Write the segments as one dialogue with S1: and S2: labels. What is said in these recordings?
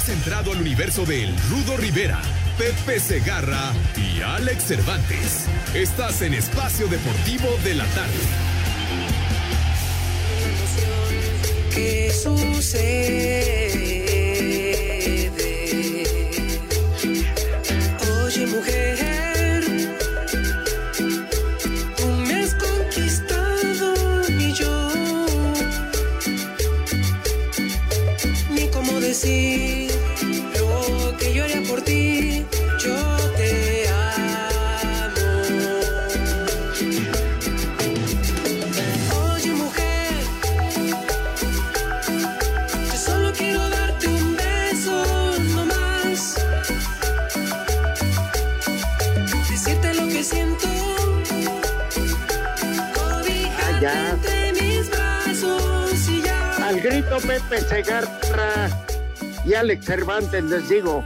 S1: Has entrado al universo de El Rudo Rivera, Pepe Segarra y Alex Cervantes. Estás en Espacio Deportivo de la Tarde.
S2: ¿Qué sucede? Oye, mujer, tú
S3: grito Pepe Segarra y Alex Cervantes les digo,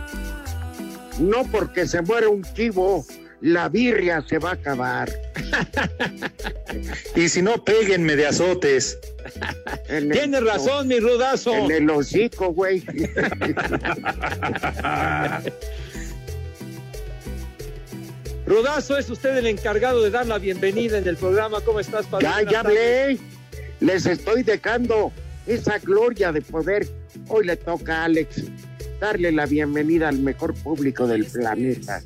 S3: no porque se muere un chivo, la birria se va a acabar.
S4: Y si no, péguenme de azotes.
S3: El-
S5: Tienes razón, mi rudazo.
S3: En el hocico, güey.
S5: Rudazo, es usted el encargado de dar la bienvenida en el programa. ¿Cómo estás, padre?
S3: ya, ya hablé. Les estoy dejando esa gloria de poder. Hoy le toca a Alex darle la bienvenida al mejor público del planeta.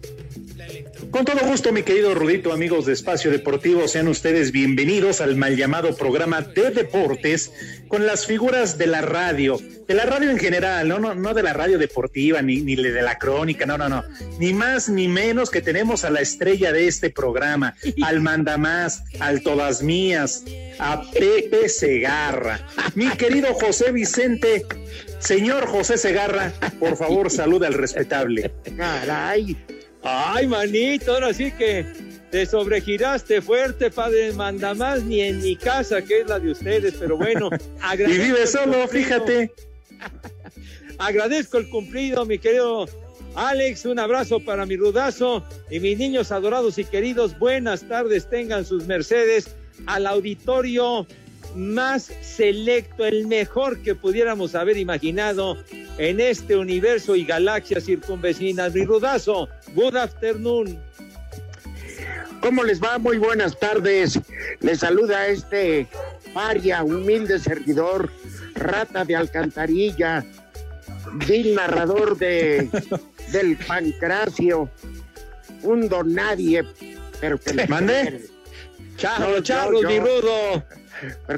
S4: Con todo gusto, mi querido Rudito, amigos de Espacio Deportivo, sean ustedes bienvenidos al mal llamado programa de deportes con las figuras de la radio, de la radio en general, no, no, no de la radio deportiva ni, ni de la crónica, no, no, no, ni más ni menos que tenemos a la estrella de este programa, al mandamás, al todas mías, a Pepe Segarra. Mi querido José Vicente, señor José Segarra, por favor, saluda al respetable.
S3: Caray.
S5: Ay, manito, ahora sí que te sobregiraste fuerte, padre. Manda más ni en mi casa, que es la de ustedes, pero bueno.
S4: Y vive solo, fíjate.
S5: Agradezco el cumplido, mi querido Alex. Un abrazo para mi rudazo y mis niños adorados y queridos. Buenas tardes, tengan sus mercedes al auditorio más selecto, el mejor que pudiéramos haber imaginado en este universo y galaxias circunvecinas. Mi rudazo, good afternoon.
S3: ¿Cómo les va? Muy buenas tardes. Les saluda este paria, humilde servidor, rata de alcantarilla, vil narrador de, del pancracio, un don nadie, pero que les
S4: ¿Mande?
S5: Charro,
S3: No, yo-
S5: mi rudo.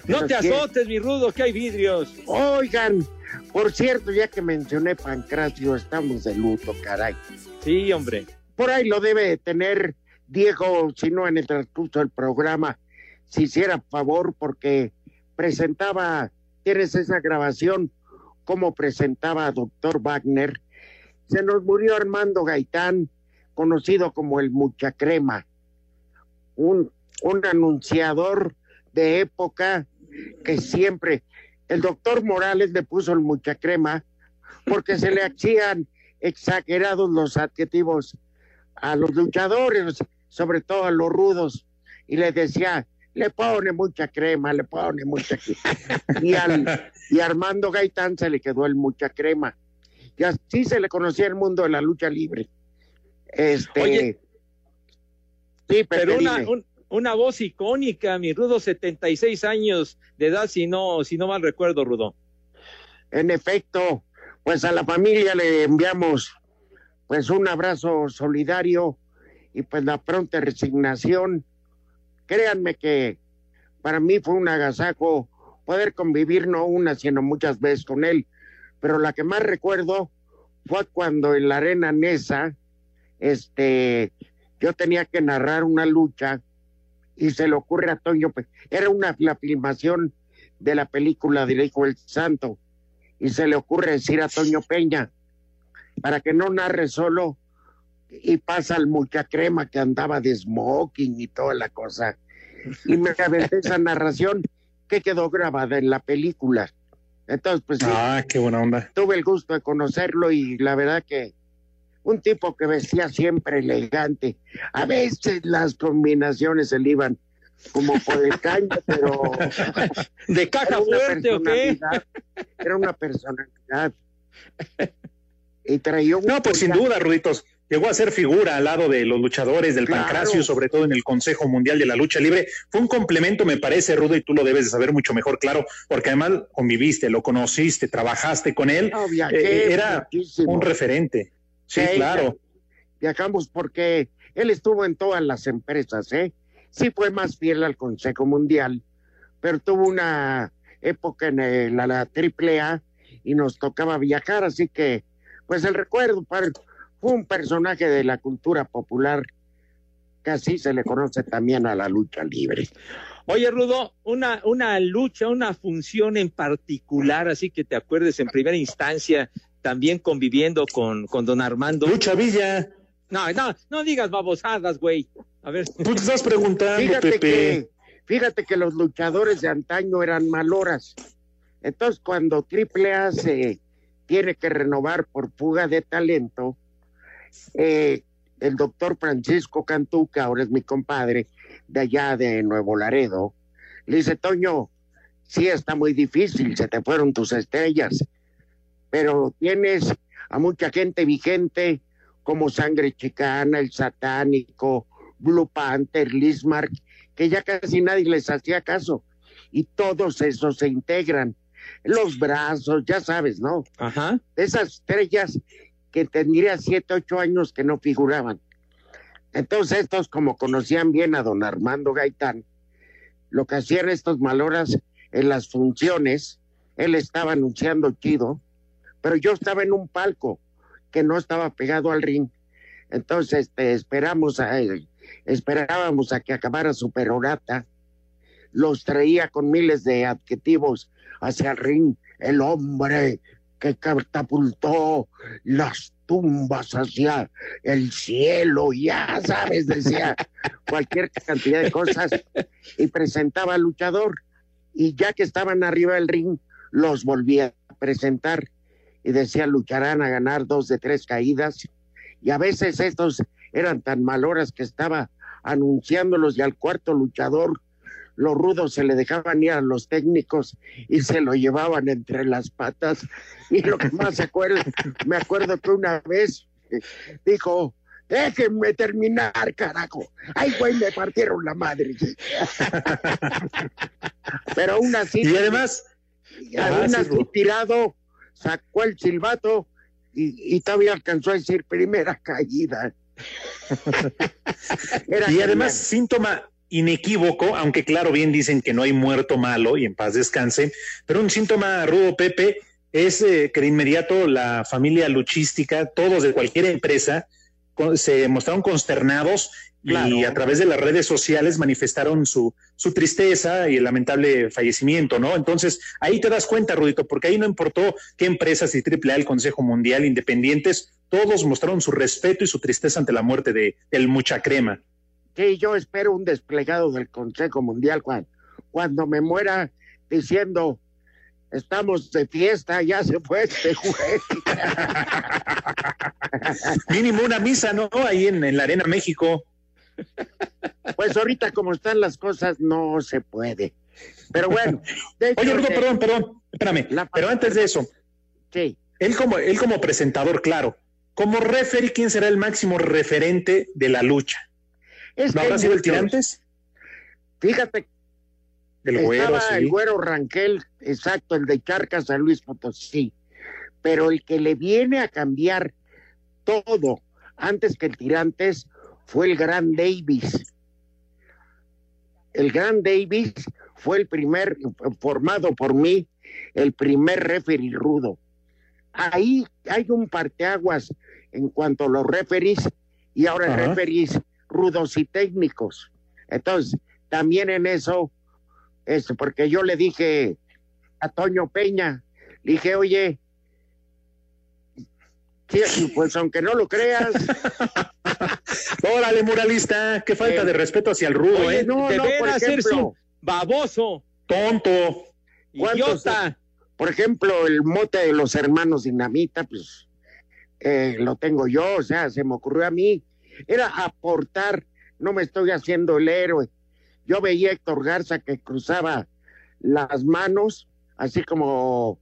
S5: No te
S3: quiere.
S5: azotes, mi rudo, que hay vidrios.
S3: Oigan, por cierto, ya que mencioné pancracio, estamos de luto, caray.
S5: Sí, hombre.
S3: Por ahí lo debe de tener Diego, si no en el transcurso del programa, si hiciera favor, porque presentaba, tienes esa grabación, como presentaba a doctor Wagner. Se nos murió Armando Gaitán, conocido como el Muchacrema, un, un anunciador de época que siempre, el doctor Morales le puso el Muchacrema porque se le hacían exagerados los adjetivos a los luchadores, sobre todo a los rudos, y le decía, le pone mucha crema, le pone mucha crema. Y, al, y a Armando Gaitán se le quedó el mucha crema. Y así se le conocía el mundo de la lucha libre. Este,
S5: Oye,
S3: sí,
S5: Pero una,
S3: dime.
S5: un- una voz icónica, mi rudo, 76 años de edad, si no, si no mal recuerdo, rudo.
S3: En efecto, Pues a la familia le enviamos pues un abrazo solidario y pues la pronta resignación. Créanme que para mí fue un agasajo poder convivir no una, sino muchas veces con él. Pero la que más recuerdo fue cuando en la arena Nesa, este, yo tenía que narrar una lucha y se le ocurre a Toño, Pe- era una la filmación de la película del Hijo del Santo, y se le ocurre decir a Toño Peña, para que no narre solo, y pasa el mucha crema que andaba de smoking y toda la cosa. Y me aventé esa narración que quedó grabada en la película. Entonces, pues sí,
S4: Ah, qué buena onda.
S3: tuve el gusto de conocerlo y la verdad que un tipo que vestía siempre elegante. A veces las combinaciones se le iban como por el caño, pero
S5: ¿De caja
S3: una
S5: fuerte o qué?
S3: personalidad. Era una personalidad. Y traía un
S4: No, pues sin duda, Ruditos. Llegó a ser figura al lado de los luchadores del
S3: Claro.
S4: Pancracio, sobre todo en el Consejo Mundial de la Lucha Libre. Fue un complemento, me parece, Rudo, y tú lo debes de saber mucho mejor, claro, porque además conviviste, lo conociste, trabajaste con él.
S3: No, viajé
S4: Eh, era
S3: muchísimo.
S4: un referente. Sí,
S3: Sí,
S4: claro.
S3: Viajamos porque él estuvo en todas las empresas, ¿eh? Sí fue más fiel al Consejo Mundial, pero tuvo una época en el- la, la AAA y nos tocaba viajar, así que, pues el recuerdo para, fue un personaje de la cultura popular que así se le conoce también a la lucha libre.
S5: Oye, Rudo, una, una lucha, una función en particular, así que te acuerdes en primera instancia, también conviviendo con, con don Armando.
S4: Lucha Villa,
S5: No, no, no digas babosadas, güey. A ver.
S4: tú te estás preguntando,
S3: Fíjate
S4: Pepe.
S3: que, fíjate que los luchadores de antaño eran maloras. Entonces, cuando AAA se tiene que renovar por fuga de talento, eh, el doctor Francisco Cantú, que ahora es mi compadre, de allá de Nuevo Laredo, le dice, Toño, sí está muy difícil, se te fueron tus estrellas, pero tienes a mucha gente vigente como Sangre Chicana, El Satánico, Blue Panther, Lismark, que ya casi nadie les hacía caso. Y todos esos se integran. Los brazos, ya sabes, ¿no?
S5: Ajá.
S3: Esas estrellas que tendría siete, ocho años que no figuraban. Entonces estos, como conocían bien a don Armando Gaitán, lo que hacían estos maloras en las funciones, él estaba anunciando chido, pero yo estaba en un palco que no estaba pegado al ring. Entonces este, esperamos a esperábamos a que acabara su perorata, los traía con miles de adjetivos hacia el ring, el hombre que catapultó las tumbas hacia el cielo, ya sabes, decía cualquier cantidad de cosas. Y presentaba al luchador. Y ya que estaban arriba del ring, los volvía a presentar y decía lucharán a ganar dos de tres caídas y a veces estos eran tan maloras que estaba anunciándolos y al cuarto luchador los rudos se le dejaban ir a los técnicos y se lo llevaban entre las patas. Y lo que más acuerdo, me acuerdo que una vez dijo, déjenme terminar, carajo. Ay, güey, me partieron la madre. Pero aún así,
S4: Y además,
S3: aún
S4: sí,
S3: así tirado, sacó el silbato y, y todavía alcanzó a decir primera caída. Era
S4: y además síntoma inequívoco, aunque claro, bien dicen que no hay muerto malo y en paz descanse, pero un síntoma rudo, Pepe, es eh, que de inmediato la familia luchística, todos de cualquier empresa, con- se mostraron consternados y a través de las redes sociales manifestaron su, su tristeza y el lamentable fallecimiento, ¿no? Entonces, ahí te das cuenta, Rudito, porque ahí no importó qué empresas y AAA, el Consejo Mundial, independientes, todos mostraron su respeto y su tristeza ante la muerte de, del mucha crema.
S3: Sí, yo espero un desplegado del Consejo Mundial cuando, cuando me muera diciendo estamos de fiesta, ya se fue este juez.
S4: Mínimo una misa, ¿no? Ahí en, en la Arena México.
S3: Pues ahorita como están las cosas no se puede. Pero bueno, de hecho,
S4: Oye, Rudo,
S3: eh,
S4: perdón, perdón, espérame.
S3: La-
S4: Pero antes de eso,
S3: sí,
S4: él como, él como presentador, claro. Como referee, ¿quién será el máximo referente de la lucha?
S3: es
S4: ¿No habrá sido el tirantes?
S3: Fíjate,
S4: El güero, sí.
S3: el güero Ranquel, exacto, el de Charcas San Luis Potosí. pero el que le viene a cambiar todo antes que el Tirantes fue el gran Davis. El gran Davis fue el primer, formado por mí, el primer referee rudo. Ahí hay un parteaguas en cuanto a los referees y ahora referees rudos y técnicos. Entonces, también en eso, es porque yo le dije a Toño Peña, le dije, oye, pues aunque no lo creas,
S4: Órale, muralista, qué falta
S3: Eh,
S4: de respeto hacia el rudo,
S5: Oye,
S4: ¿eh?
S3: no, no, por ejemplo,
S5: un baboso,
S4: Tonto.
S3: ¿Cuántos-
S5: idiota.
S3: por ejemplo, el mote de los hermanos Dinamita, pues eh, lo tengo yo, o sea, se me ocurrió a mí, era aportar, no me estoy haciendo el héroe. Yo veía a Héctor Garza que cruzaba las manos, así como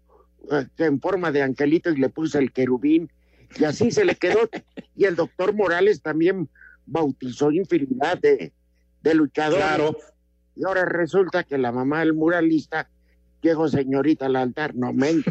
S3: eh, en forma de angelito, y le puse el querubín, y así se le quedó. y el doctor Morales también bautizó infinidad de, de luchadores.
S4: Claro.
S3: Y ahora resulta que la mamá del muralista llegó señorita al altar, no men.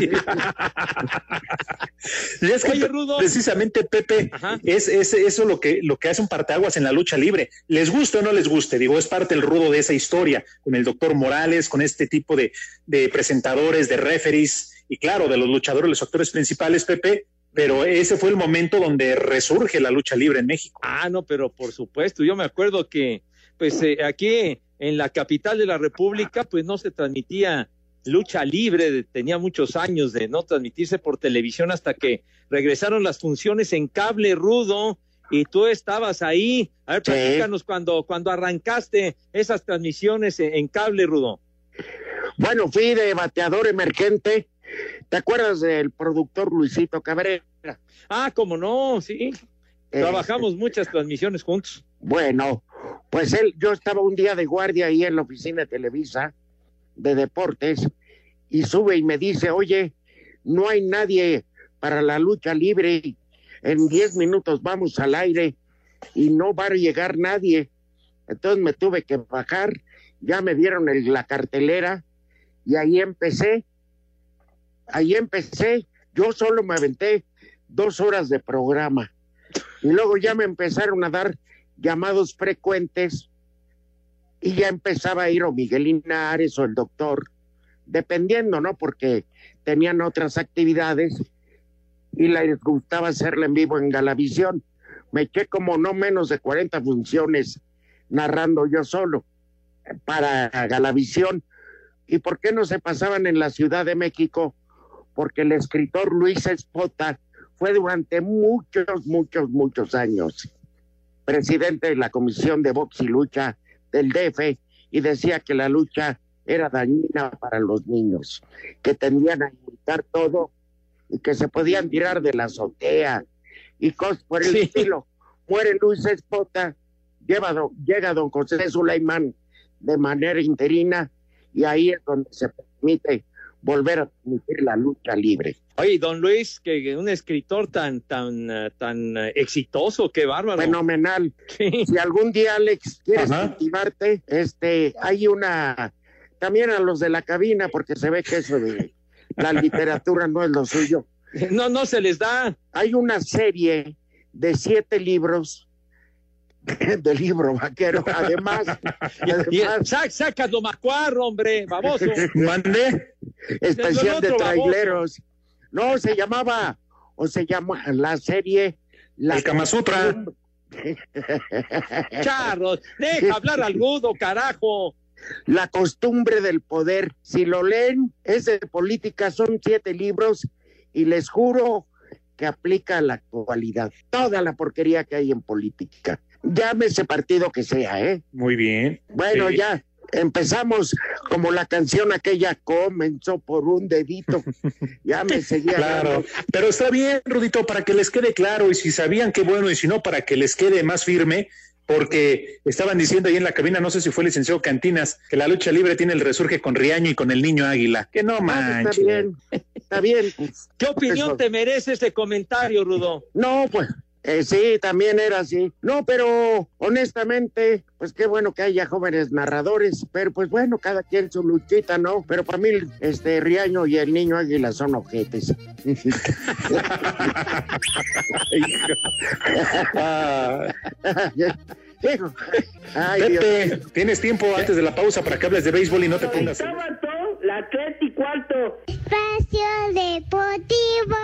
S4: Y es que
S5: Oye, Rudo.
S4: precisamente, Pepe,
S5: Ajá.
S4: es, es eso lo que, lo que hace un parteaguas en la lucha libre. Les guste o no les guste, digo, es parte el rudo de esa historia, con el doctor Morales, con este tipo de, de presentadores, de referees, y claro, de los luchadores, los actores principales, Pepe, pero ese fue el momento donde resurge la lucha libre en México.
S5: Ah, no, pero por supuesto, yo me acuerdo que, pues eh, aquí en la capital de la República, pues no se transmitía lucha libre, de- tenía muchos años de no transmitirse por televisión hasta que regresaron las funciones en cable rudo y tú estabas ahí. A ver,
S3: Sí.
S5: platícanos cuando, cuando arrancaste esas transmisiones en, en cable rudo.
S3: Bueno, fui de bateador emergente. ¿Te acuerdas del productor Luisito Cabrera?
S5: Ah, cómo no, sí.
S3: Eh,
S5: Trabajamos muchas transmisiones juntos.
S3: Bueno, pues él, yo estaba un día de guardia ahí en la oficina de Televisa de deportes y sube y me dice, oye, no hay nadie para la lucha libre, en 10 minutos vamos al aire y no va a llegar nadie. Entonces me tuve que bajar, ya me dieron el- la cartelera y ahí empecé, ahí empecé, yo solo me aventé dos horas de programa y luego ya me empezaron a dar llamados frecuentes y ya empezaba a ir o Miguel Linares o el doctor, dependiendo, ¿no? Porque tenían otras actividades y les gustaba hacerla en vivo en Galavisión. Me eché como no menos de 40 funciones narrando yo solo para Galavisión. ¿Y por qué no se pasaban en la Ciudad de México? Porque el escritor Luis Espota fue durante muchos, muchos, muchos años presidente de la Comisión de Box y Lucha del DF y decía que la lucha era dañina para los niños, que tendían a imitar todo y que se podían tirar de la azotea y cosas por el
S5: Sí.
S3: estilo. Muere Luis Espota, lleva do- llega don José Sulaimán de manera interina y ahí es donde se permite volver a transmitir la lucha libre.
S5: Oye, don Luis, que un escritor tan, tan, eh, tan eh, exitoso, qué bárbaro.
S3: Fenomenal.
S5: Sí.
S3: si algún día, Alex, quieres
S4: Ajá.
S3: cultivarte, este, hay una, también a los de la cabina, porque se ve que eso de la literatura no es lo suyo.
S5: No, no se les da.
S3: Hay una serie de siete libros, de libro vaquero, además,
S5: Y-
S3: además
S5: sa- sácalo macuarro, hombre, baboso.
S4: Mande.
S3: especial de
S5: baboso.
S3: traileros. No, se llamaba, o se llama la serie La
S4: El Kama Sutra.
S5: Charros, deja hablar al rudo, carajo.
S3: La costumbre del poder. Si lo leen, es de política, son siete libros y les juro que aplica a la actualidad. Toda la porquería que hay en política. Llámese partido que sea, ¿eh?
S4: Muy bien.
S3: Bueno,
S4: Sí.
S3: ya empezamos como la canción aquella comenzó por un dedito. Ya me seguía.
S4: Claro, pero está bien, Rudito, para que les quede claro y si sabían qué bueno y si no, para que les quede más firme, porque estaban diciendo ahí en la cabina, no sé si fue el licenciado Cantinas, que la lucha libre tiene el resurge con Riaño y con el niño Águila. Que no
S3: Ah,
S4: manches.
S3: está bien, está bien.
S5: ¿Qué opinión
S3: Eso.
S5: te merece ese comentario, Rudo?
S3: No, pues Eh, sí, también era así. No, pero honestamente, pues qué bueno que haya jóvenes narradores, pero pues bueno, cada quien su luchita, ¿no? Pero para mí, este Riaño y el niño Águila son ojetes. Ay, Dios.
S4: Pepe, tienes tiempo antes de la pausa para que hables de béisbol y no te pongas.
S6: La tres y cuarto.
S7: Espacio Deportivo.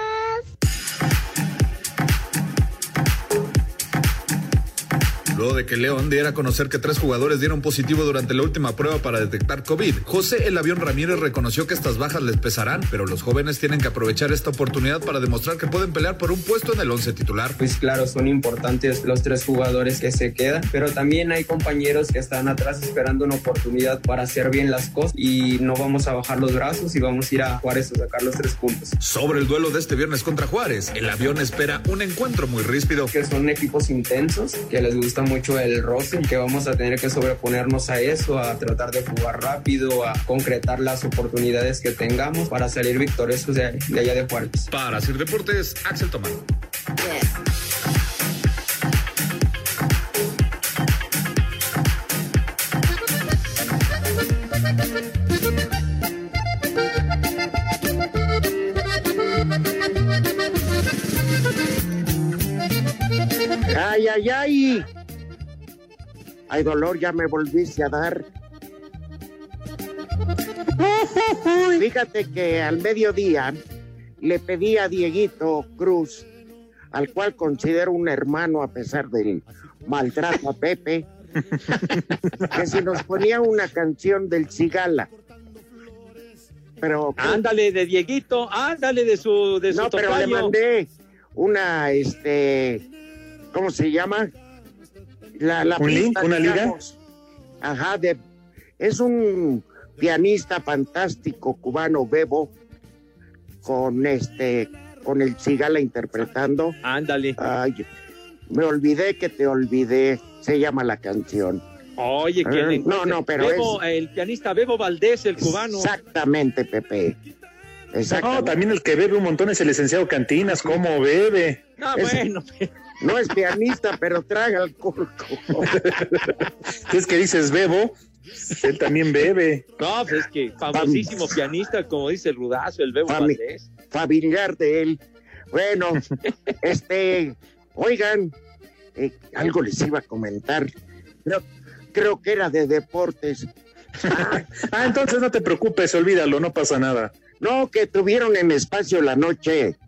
S8: Luego de que León diera a conocer que tres jugadores dieron positivo durante la última prueba para detectar COVID, José El Avión Ramírez reconoció que estas bajas les pesarán, pero los jóvenes tienen que aprovechar esta oportunidad para demostrar que pueden pelear por un puesto en el once titular.
S9: Pues claro, son importantes los tres jugadores que se quedan, pero también hay compañeros que están atrás esperando una oportunidad para hacer bien las cosas y no vamos a bajar los brazos y vamos a ir a Juárez a sacar los tres puntos.
S8: Sobre el duelo de este viernes contra Juárez, el avión espera un encuentro muy ríspido.
S9: Que son equipos intensos, que les gusta mucho el roce, que vamos a tener que sobreponernos a eso, a tratar de jugar rápido, a concretar las oportunidades que tengamos para salir victoriosos de, de allá de Juárez.
S8: Para Sir Deportes, Axel Tomás.
S3: Ay, Ay, dolor, ya me volviste a dar. Fíjate que al mediodía le pedí a Dieguito Cruz, al cual considero un hermano a pesar del maltrato a Pepe, que si nos ponía una canción del Cigala. Pero
S5: Ándale de Dieguito, ándale de su de su
S3: no, pero le mandé una, este, ¿cómo se llama? La, la
S4: ¿Un link? ¿Una liga?
S3: Ajá, de, es un pianista fantástico cubano, Bebo, con este, con el Cigala interpretando.
S5: Ándale.
S3: Ay, me olvidé que te olvidé, se llama la canción.
S5: Oye, ¿quién
S3: Ah, no, no, pero
S5: Bebo, El pianista Bebo Valdés, el cubano.
S3: Exactamente, Pepe.
S4: No,
S3: Exactamente.
S4: también el que bebe un montón es el licenciado Cantinas, ¿cómo bebe?
S5: Ah,
S3: Es-
S5: bueno.
S3: No es pianista, pero traga alcohol.
S4: Es que dices bebo, él también bebe.
S5: No, pues es que famosísimo pianista, como dice el Rudazo, el Bebo Valdés.
S3: familiar de él. Bueno, este, oigan, eh, algo les iba a comentar. Creo, creo que era de deportes.
S4: Ah, entonces no te preocupes, olvídalo, no pasa nada.
S3: No, que tuvieron en espacio la noche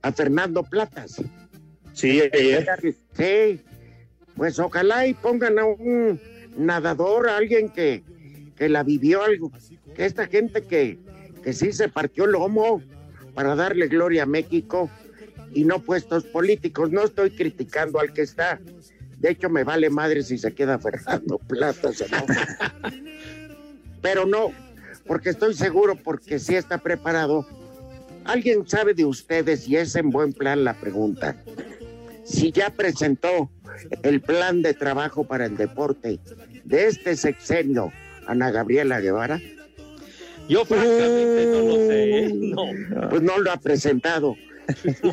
S3: a Fernando Platas.
S4: Sí, ayer.
S3: Sí, pues ojalá y pongan a un nadador, a alguien que, que la vivió algo, que esta gente que, que sí se partió el lomo para darle gloria a México y no puestos políticos. No estoy criticando al que está. De hecho, me vale madre si se queda Fernando Platas o no. Pero no, porque estoy seguro, porque sí está preparado. ¿Alguien sabe de ustedes y es en buen plan la pregunta? Si ya presentó el plan de trabajo para el deporte de este sexenio, Ana Gabriela Guevara,
S5: Yo francamente no lo sé, ¿eh? No.
S3: pues no lo ha presentado.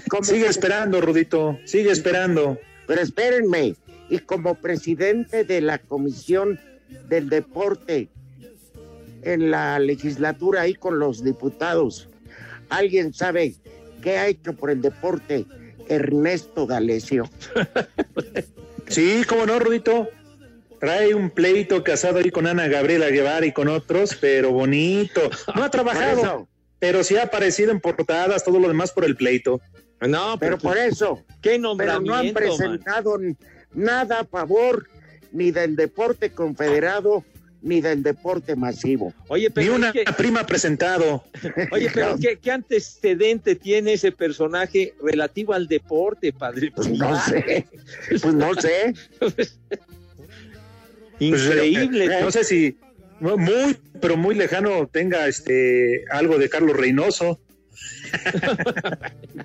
S3: Como-
S4: Sigue esperando, Rudito, sigue esperando.
S3: Pero espérenme, y como presidente de la Comisión del Deporte en la legislatura ahí con los diputados, ¿alguien sabe qué ha hecho por el deporte Ernesto D'Alessio?
S4: Sí, cómo no, Rudito. Trae un pleito casado ahí con Ana Gabriela Guevara y con otros, pero bonito. No ha trabajado, pero sí ha aparecido en portadas, todo lo demás por el pleito.
S5: No,
S3: pero por eso,
S5: qué
S3: pero no han presentado nada a favor ni del deporte confederado ni del deporte masivo.
S5: Oye,
S4: Ni
S5: pero
S4: una
S5: es que-
S4: prima presentado.
S5: Oye, pero ¿qué, qué antecedente tiene ese personaje relativo al deporte, padre?
S3: Pues no sé, pues no sé.
S5: Increíble.
S4: Pues, eh, no sé si muy, pero muy lejano tenga este algo de Carlos Reynoso.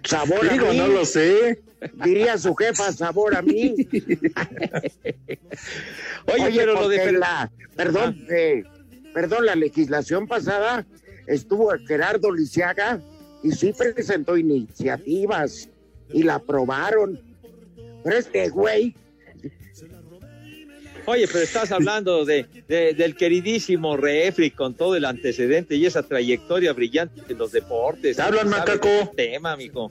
S3: Sabor a mí,
S4: no lo sé.
S3: diría su jefa, sabor a mí.
S5: Oye, pero lo de
S3: la, perdón, eh, perdón, la legislación pasada estuvo Gerardo Lisiaga y sí presentó iniciativas y la aprobaron. Pero este güey,
S5: Oye, pero estás hablando de, de- del queridísimo refri con todo el antecedente y esa trayectoria brillante de los deportes.
S4: Te hablan, macaco.
S5: del tema, amigo.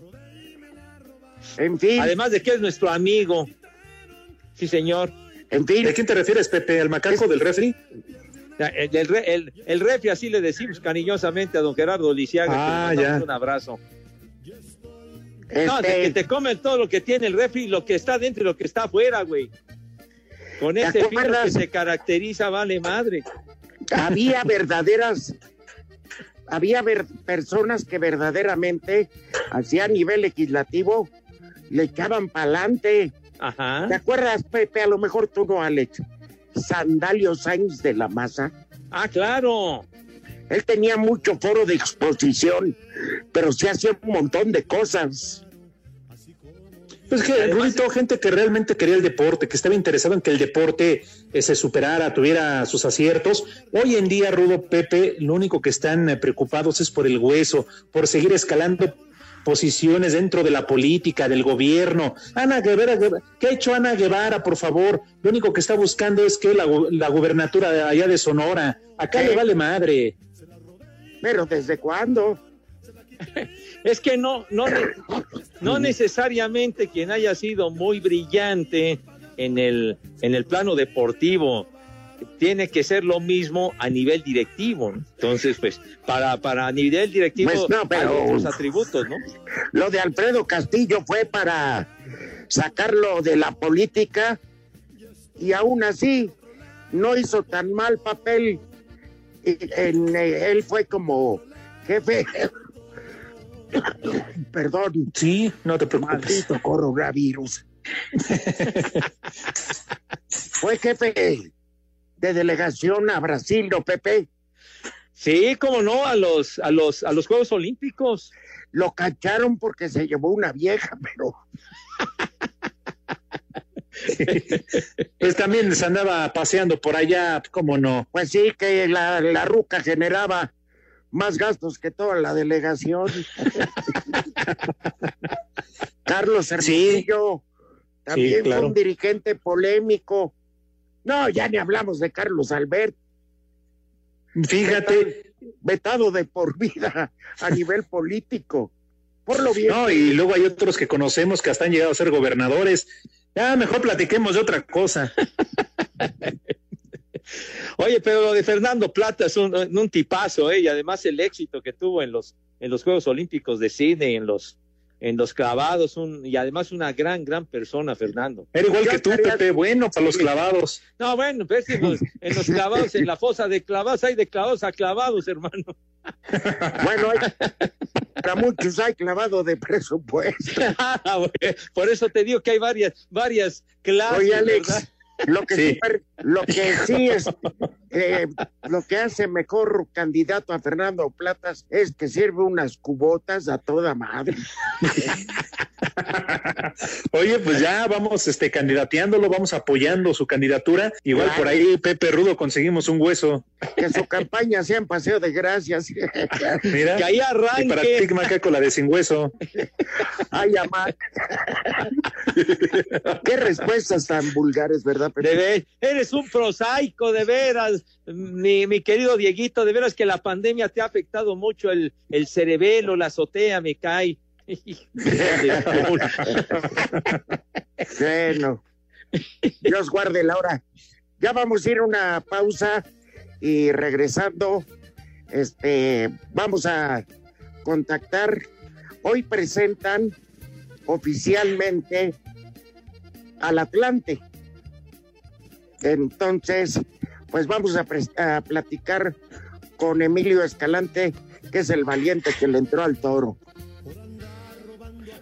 S3: en fin,
S5: Además de que es nuestro amigo. Sí, señor.
S3: en fin,
S4: ¿De quién te refieres, Pepe? ¿Al macaco del refri?
S5: El, el, re- el- el refri, así le decimos cariñosamente a don Gerardo Lisiaga.
S4: Ah,
S5: que le mandamos
S4: ya.
S5: Un abrazo. No, de
S3: este,
S5: que te comen todo lo que tiene el refri, lo que está dentro y lo que está afuera, güey. Con
S3: ¿Te
S5: ese filo que se caracteriza, vale madre.
S3: había verdaderas, había ver- personas que verdaderamente, así a nivel legislativo, le echaban pa'lante.
S5: Ajá.
S3: ¿Te acuerdas, Pepe? A lo mejor tú no, Alex. Sandalio Sainz de la Maza.
S5: Ah, claro.
S3: Él tenía mucho foro de exposición, pero se hacía un montón de cosas.
S4: Pues que, Rudito, gente que realmente quería el deporte, que estaba interesado en que el deporte eh, se superara, tuviera sus aciertos. Hoy en día, Rudo Pepe, lo único que están eh, preocupados es por el hueso, por seguir escalando posiciones dentro de la política, del gobierno. Ana Guevara, ¿qué ha hecho Ana Guevara, por favor? Lo único que está buscando es que la, gu- la gubernatura de allá de Sonora, acá
S3: ¿Qué?
S4: le vale madre.
S3: Pero ¿desde cuándo?
S5: Es que no, no, no necesariamente quien haya sido muy brillante en el, en el plano deportivo tiene que ser lo mismo a nivel directivo. ¿no? Entonces, pues, para, para nivel directivo
S3: Pues no, pero-
S5: hay otros atributos, ¿no?
S3: Lo de Alfredo Castillo fue para sacarlo de la política y aún así no hizo tan mal papel. Eh, él fue como jefe. Perdón,
S4: Sí, no te preocupes.
S3: maldito coronavirus. fue jefe de delegación a Brasil, ¿no, Pepe?
S5: Sí, cómo no, a los, a los, a los Juegos Olímpicos.
S3: Lo cacharon porque se llevó una vieja, pero
S4: Pues también se andaba paseando por allá, ¿cómo no?
S3: Pues sí, que la, la ruca generaba más gastos que toda la delegación. Carlos Hermosillo también
S4: Sí, claro.
S3: fue un dirigente polémico. No, ya ni hablamos de Carlos Albert,
S4: Fíjate,
S3: vetado de por vida a nivel político. Por lo bien.
S4: No, y luego hay otros que conocemos que hasta han llegado a ser gobernadores. Ya, mejor platiquemos de otra cosa.
S5: Oye, pero lo de Fernando Plata es un, un tipazo, ¿eh? Y además el éxito que tuvo en los, en los Juegos Olímpicos de Sydney, en los, en los clavados, un, y además una gran, gran persona, Fernando.
S4: Era igual
S3: Yo
S4: que tú,
S3: estaría-
S4: Pepe, bueno para los clavados.
S5: No, bueno, pues en los, en los clavados, en la fosa de clavados, hay de clavados a clavados, hermano.
S3: Bueno, hay- para muchos hay clavado de presupuesto.
S5: Ah, Por eso te digo que hay varias, varias clases,
S3: Oye, Alex,
S5: ¿verdad?
S3: lo que,
S4: Sí.
S3: Lo que sí es, eh, lo que hace mejor candidato a Fernando Platas es que sirve unas cubotas a toda madre.
S4: Oye, pues ya vamos este candidateándolo, vamos apoyando su candidatura. Igual
S3: Claro.
S4: por ahí, Pepe Rudo, conseguimos un hueso.
S3: Que su campaña sea en paseo de gracias.
S4: Mira.
S5: Que ahí
S4: Y para ti,
S5: arranque.
S4: Macaco, la de sin hueso.
S3: Ay, amar. Qué respuestas tan vulgares, ¿verdad? Pepe?
S5: Ver- un prosaico, de veras, mi, mi querido Dieguito, de veras que la pandemia te ha afectado mucho el, el cerebelo, la azotea, me cae.
S3: Bueno, Dios guarde la hora. Ya vamos a ir a una pausa y regresando, este, vamos a contactar. Hoy presentan oficialmente al Atlante. Entonces, pues vamos a, platicar con Emilio Escalante, que es el valiente que le entró al toro.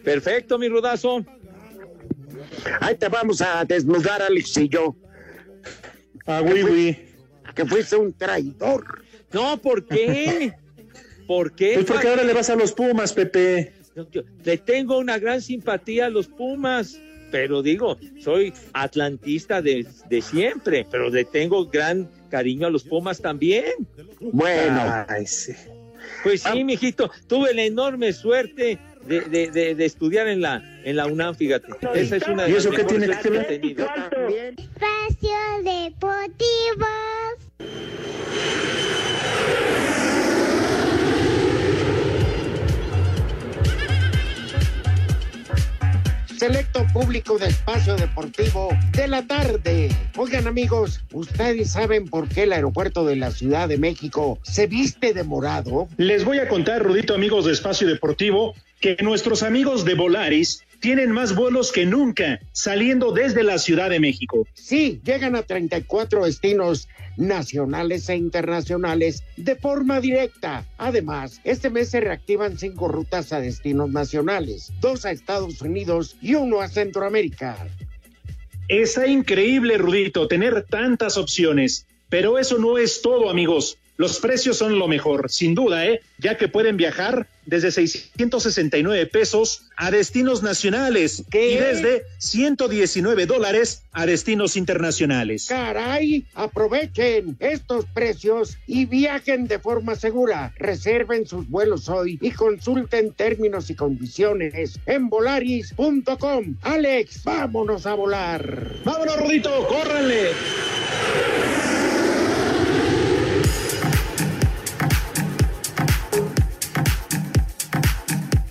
S5: Perfecto, mi rudazo.
S3: Ahí te vamos a desnudar, Alex y yo,
S4: Ah, oui, oui.
S3: que fuiste un traidor.
S5: No, ¿por qué? ¿Por qué?
S4: Pues porque ahora le vas a los Pumas, Pepe.
S5: Yo- le tengo una gran simpatía a los Pumas, pero digo, soy atlantista de, de siempre, pero le tengo gran cariño a los Pumas también.
S3: Bueno,
S4: Ay, sí.
S5: Pues sí, mijito, tuve la enorme suerte de, de- de- de estudiar en la, en la UNAM, fíjate. Esa es una de
S4: ¿Y eso qué tiene que ver?
S7: Espacio Deportivo.
S3: Selecto público de espacio deportivo de la tarde. Oigan amigos, ¿ustedes saben por qué el aeropuerto de la Ciudad de México se viste de morado?
S4: Les voy a contar, Rudito, amigos de Espacio Deportivo, que nuestros amigos de Volaris tienen más vuelos que nunca saliendo desde la Ciudad de México.
S3: Sí, llegan a 34 destinos nacionales e internacionales de forma directa. Además, este mes se reactivan cinco rutas a destinos nacionales, dos a Estados Unidos y uno a Centroamérica.
S4: Está increíble, Rudito, tener tantas opciones. Pero eso no es todo, amigos. Los precios son lo mejor, sin duda, ¿eh? Ya que pueden viajar desde 669 pesos a destinos nacionales y desde 119 dólares a destinos internacionales.
S3: Caray, aprovechen estos precios y viajen de forma segura. Reserven sus vuelos hoy y consulten términos y condiciones en volaris.com. Alex, vámonos a volar.
S4: Vámonos, Rudito, córranle.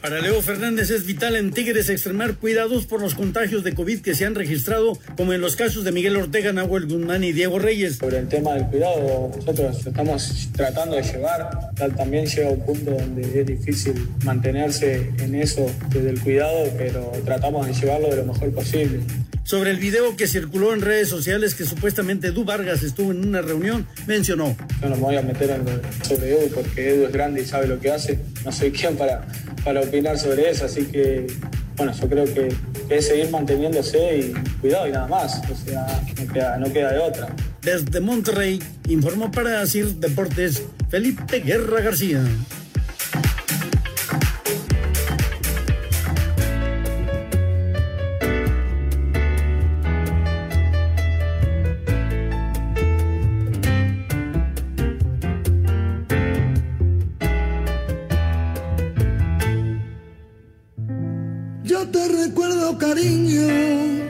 S10: Para Leo Fernández es vital en Tigres extremar cuidados por los contagios de COVID que se han registrado, como en los casos de Miguel Ortega, Nahuel Guzmán y Diego Reyes.
S11: Sobre el tema del cuidado, nosotros estamos tratando de llevar, tal- también llega un punto donde es difícil mantenerse en eso desde el cuidado, pero tratamos de llevarlo de lo mejor posible.
S10: Sobre el video que circuló en redes sociales que supuestamente Du Vargas estuvo en una reunión, mencionó.
S11: Yo no me voy a meter en lo- sobre Edu porque Edu es grande y sabe lo que hace. No soy quien para, para opinar sobre eso, así que bueno, yo creo que, es seguir manteniéndose y cuidado y nada más. O sea, no queda, de otra.
S10: Desde Monterrey, informó para Sir Deportes Felipe Guerra García.
S2: Cariño,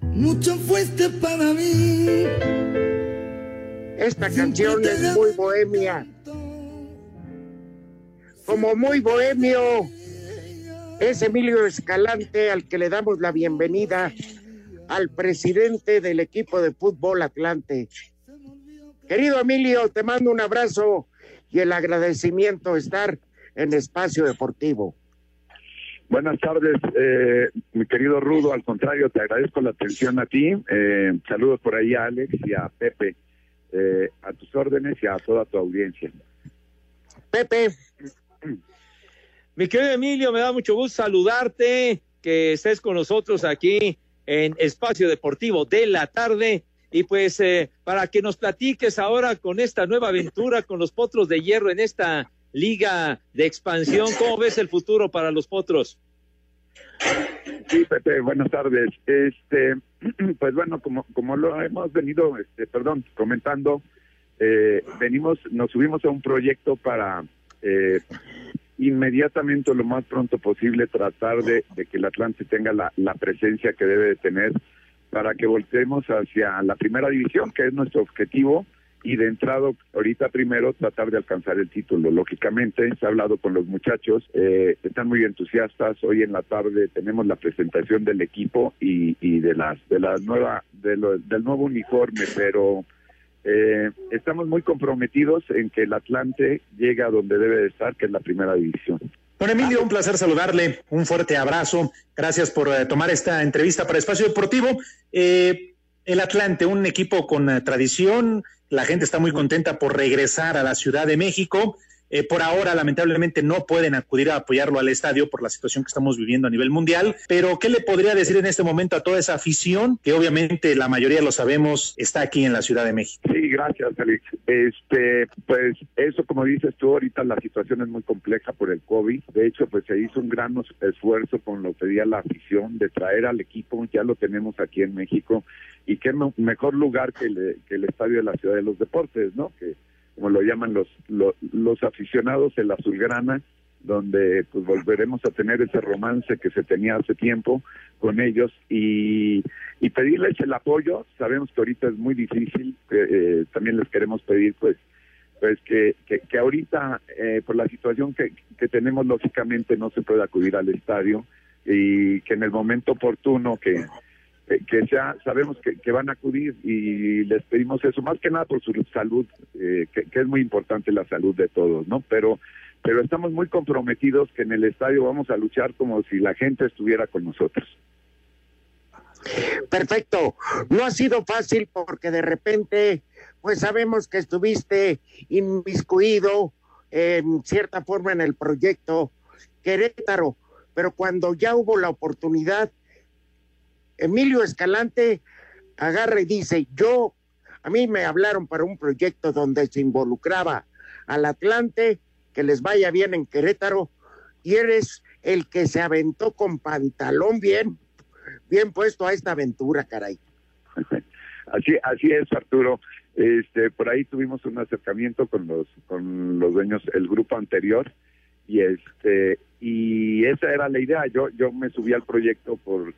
S2: mucho fuiste para mí.
S3: Esta canción es muy bohemia. Como muy bohemio, es Emilio Escalante al que le damos la bienvenida al presidente del equipo de fútbol Atlante. Querido Emilio, te mando un abrazo y el agradecimiento de estar en Espacio Deportivo.
S12: Buenas tardes, eh, mi querido Rudo. Al contrario, te agradezco la atención a ti. Eh, saludos por ahí a Alex y a Pepe, eh, a tus órdenes y a toda tu audiencia.
S3: Pepe.
S5: Mi querido Emilio, me da mucho gusto saludarte, que estés con nosotros aquí en Espacio Deportivo de la tarde. Y pues eh, para que nos platiques ahora con esta nueva aventura con los Potros de Hierro en esta liga de expansión, ¿cómo ves el futuro para los Potros?
S12: Sí, Pepe, buenas tardes. Este, pues bueno, como como lo hemos venido, este, perdón, comentando, eh, venimos, nos subimos a un proyecto para eh, inmediatamente o lo más pronto posible tratar de, que el Atlante tenga la, presencia que debe de tener para que volteemos hacia la primera división, que es nuestro objetivo, y de entrada, ahorita primero, tratar de alcanzar el título. Lógicamente, se ha hablado con los muchachos, eh, están muy entusiastas. Hoy en la tarde tenemos la presentación del equipo y, y de las de la nueva del nuevo uniforme, pero eh, estamos muy comprometidos en que el Atlante llegue a donde debe de estar, que es la primera división.
S4: Don Emilio, un placer saludarle, un fuerte abrazo. Gracias por eh, tomar esta entrevista para Espacio Deportivo. Eh, el Atlante, un equipo con eh, tradición, la gente está muy contenta por regresar a la Ciudad de México. Eh, por ahora, lamentablemente, no pueden acudir a apoyarlo al estadio por la situación que estamos viviendo a nivel mundial. Pero, ¿qué le podría decir en este momento a toda esa afición que obviamente la mayoría lo sabemos está aquí en la Ciudad de México?
S12: Sí, gracias, Alex. Este, pues eso, como dices tú, ahorita la situación es muy compleja por el COVID. De hecho, pues se hizo un gran esfuerzo con lo que pedía la afición de traer al equipo. Ya lo tenemos aquí en México y qué me- mejor lugar que el, que el estadio de la Ciudad de los Deportes, ¿no? Que como lo llaman los los, los aficionados, el azulgrana donde pues volveremos a tener ese romance que se tenía hace tiempo con ellos y, y pedirles el apoyo. Sabemos que ahorita es muy difícil, eh, también les queremos pedir pues pues que, que, ahorita eh, por la situación que, que tenemos lógicamente no se puede acudir al estadio y que en el momento oportuno que que sea sabemos que, que, van a acudir y les pedimos eso más que nada por su salud eh, que, que, es muy importante la salud de todos no pero pero estamos muy comprometidos que en el estadio vamos a luchar como si la gente estuviera con nosotros.
S3: Perfecto. No ha sido fácil porque de repente pues sabemos que estuviste inmiscuido en cierta forma en el proyecto Querétaro pero cuando ya hubo la oportunidad Emilio Escalante agarra y dice, yo, a mí me hablaron para un proyecto donde se involucraba al Atlante, que les vaya bien en Querétaro, y eres el que se aventó con pantalón bien, bien puesto a esta aventura, caray.
S12: Así, así es, Arturo. Este, por ahí tuvimos un acercamiento con los, con los dueños, el grupo anterior, y este, y esa era la idea. Yo, yo me subí al proyecto por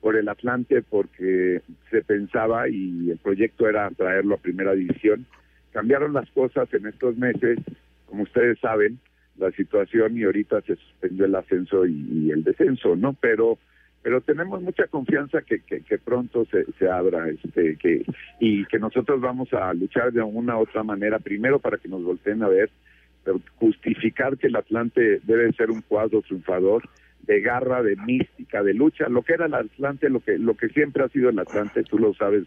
S12: por el Atlante porque se pensaba y el proyecto era traerlo a primera división. Cambiaron las cosas en estos meses, como ustedes saben, la situación y ahorita se suspendió el ascenso y, el descenso, ¿no? Pero pero tenemos mucha confianza que, que, que pronto se, se, abra este que y que nosotros vamos a luchar de una u otra manera primero para que nos volteen a ver pero justificar que el Atlante debe ser un cuadro triunfador de garra, de mística, de lucha, lo que era el Atlante, lo que lo que siempre ha sido el Atlante, tú lo sabes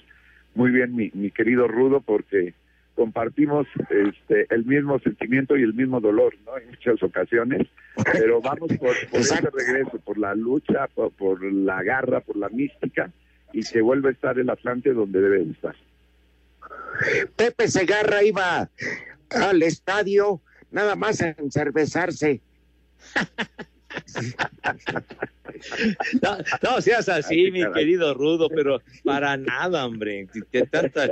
S12: muy bien, mi, mi querido Rudo, porque compartimos este el mismo sentimiento y el mismo dolor, ¿no? En muchas ocasiones, pero vamos por, por ese regreso, por la lucha, por, por, la garra, por la mística, y se vuelve a estar el Atlante donde debe estar.
S3: Pepe Segarra iba al estadio nada más a encervezarse.
S5: No, no, seas así, mi querido Rudo, pero para nada, hombre. De tantas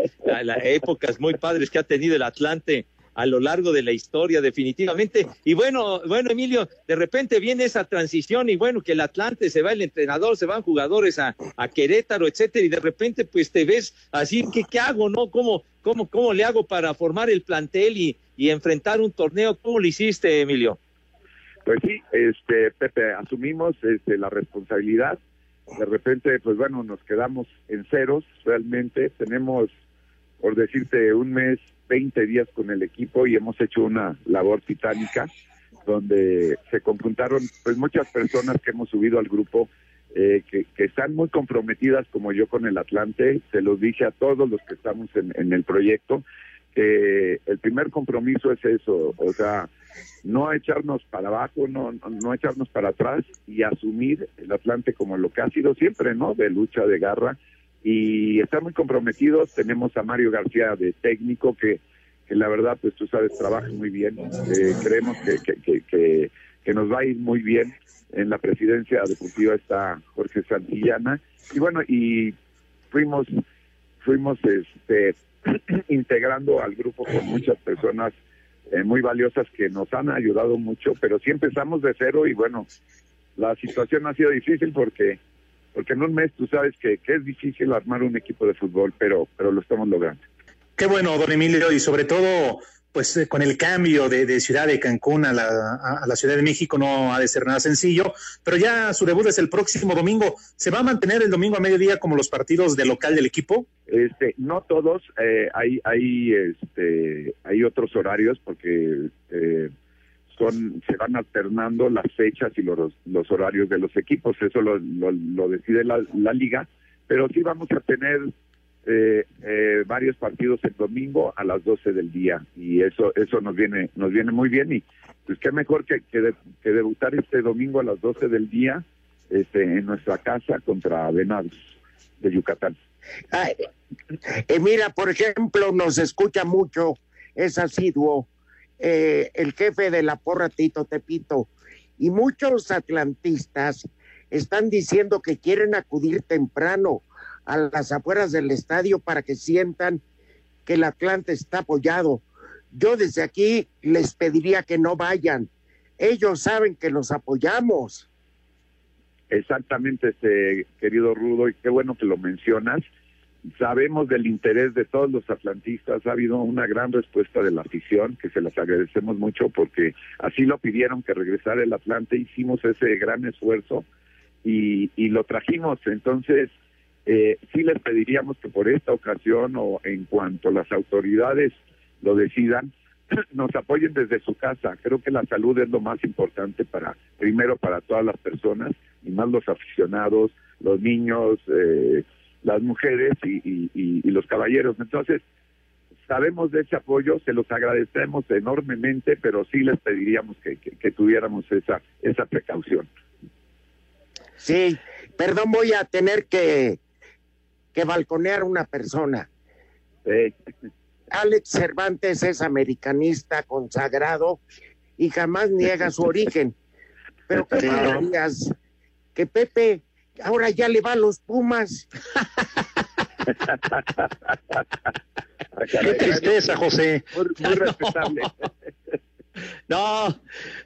S5: épocas muy padres que ha tenido el Atlante a lo largo de la historia, definitivamente. Y bueno, bueno, Emilio, de repente viene esa transición y bueno, que el Atlante se va el entrenador, se van jugadores a, a Querétaro, etcétera, y de repente pues te ves así, ¿qué, qué hago, no? ¿Cómo, cómo, ¿Cómo le hago para formar el plantel y, y enfrentar un torneo? ¿Cómo lo hiciste, Emilio?
S12: Pues sí, este Pepe, asumimos este, la responsabilidad. De repente, pues bueno, nos quedamos en ceros. Realmente tenemos, por decirte, un mes, 20 días con el equipo y hemos hecho una labor titánica donde se conjuntaron pues muchas personas que hemos subido al grupo eh, que, que, están muy comprometidas como yo con el Atlante. Se los dije a todos los que estamos en, en el proyecto que el primer compromiso es eso, o sea, no echarnos para abajo, no, no echarnos para atrás y asumir el Atlante como lo que ha sido siempre, ¿no? De lucha, de garra y estar muy comprometidos. Tenemos a Mario García de técnico que, que la verdad, pues tú sabes, trabaja muy bien. Eh, creemos que, que, que, que, nos va a ir muy bien. En la presidencia deportiva está Jorge Santillana y bueno, y fuimos, fuimos este, integrando al grupo con muchas personas eh, muy valiosas que nos han ayudado mucho, pero sí empezamos de cero y bueno, la situación ha sido difícil porque porque en un mes tú sabes que, que es difícil armar un equipo de fútbol, pero pero lo estamos logrando.
S4: Qué bueno, don Emilio, y sobre todo pues eh, con el cambio de, de, ciudad de Cancún a la, Ciudad de México no ha de ser nada sencillo, pero ya su debut es el próximo domingo. ¿Se va a mantener el domingo a mediodía como los partidos de local del equipo?
S12: Este, no todos, eh, hay, hay, este, hay otros horarios porque eh, son, se van alternando las fechas y los, los horarios de los equipos, eso lo, lo, lo decide la, la liga, pero sí vamos a tener eh, eh, varios partidos el domingo a las 12 del día y eso eso nos viene nos viene muy bien y pues qué mejor que, que, de, que debutar este domingo a las 12 del día este en nuestra casa contra Venados de Yucatán.
S3: Ay, mira, por ejemplo, nos escucha mucho, es asiduo, eh, el jefe de la porra Tito Tepito, y muchos atlantistas están diciendo que quieren acudir temprano a las afueras del estadio para que sientan que el Atlante está apoyado. Yo desde aquí les pediría que no vayan. ellos saben que los apoyamos.
S12: Exactamente, este querido Rudo, y qué bueno que lo mencionas. Sabemos del interés de todos los atlantistas, ha habido una gran respuesta de la afición, que se las agradecemos mucho porque así lo pidieron que regresara el Atlante, hicimos ese gran esfuerzo y, y lo trajimos. Entonces, eh, sí les pediríamos que por esta ocasión o en cuanto las autoridades lo decidan, nos apoyen desde su casa. Creo que la salud es lo más importante para, primero para todas las personas y más los aficionados, los niños, eh, las mujeres y, los caballeros. Entonces, sabemos de ese apoyo, se los agradecemos enormemente, pero sí les pediríamos que, que, que tuviéramos esa, esa precaución.
S3: Sí, perdón, voy a tener que, que balconear una persona. Alex Cervantes es americanista consagrado y jamás niega su origen. Pero ¿qué dirías? Que Pepe ahora ya le va a los Pumas.
S4: Qué tristeza, José.
S12: Muy, muy respetable.
S5: No,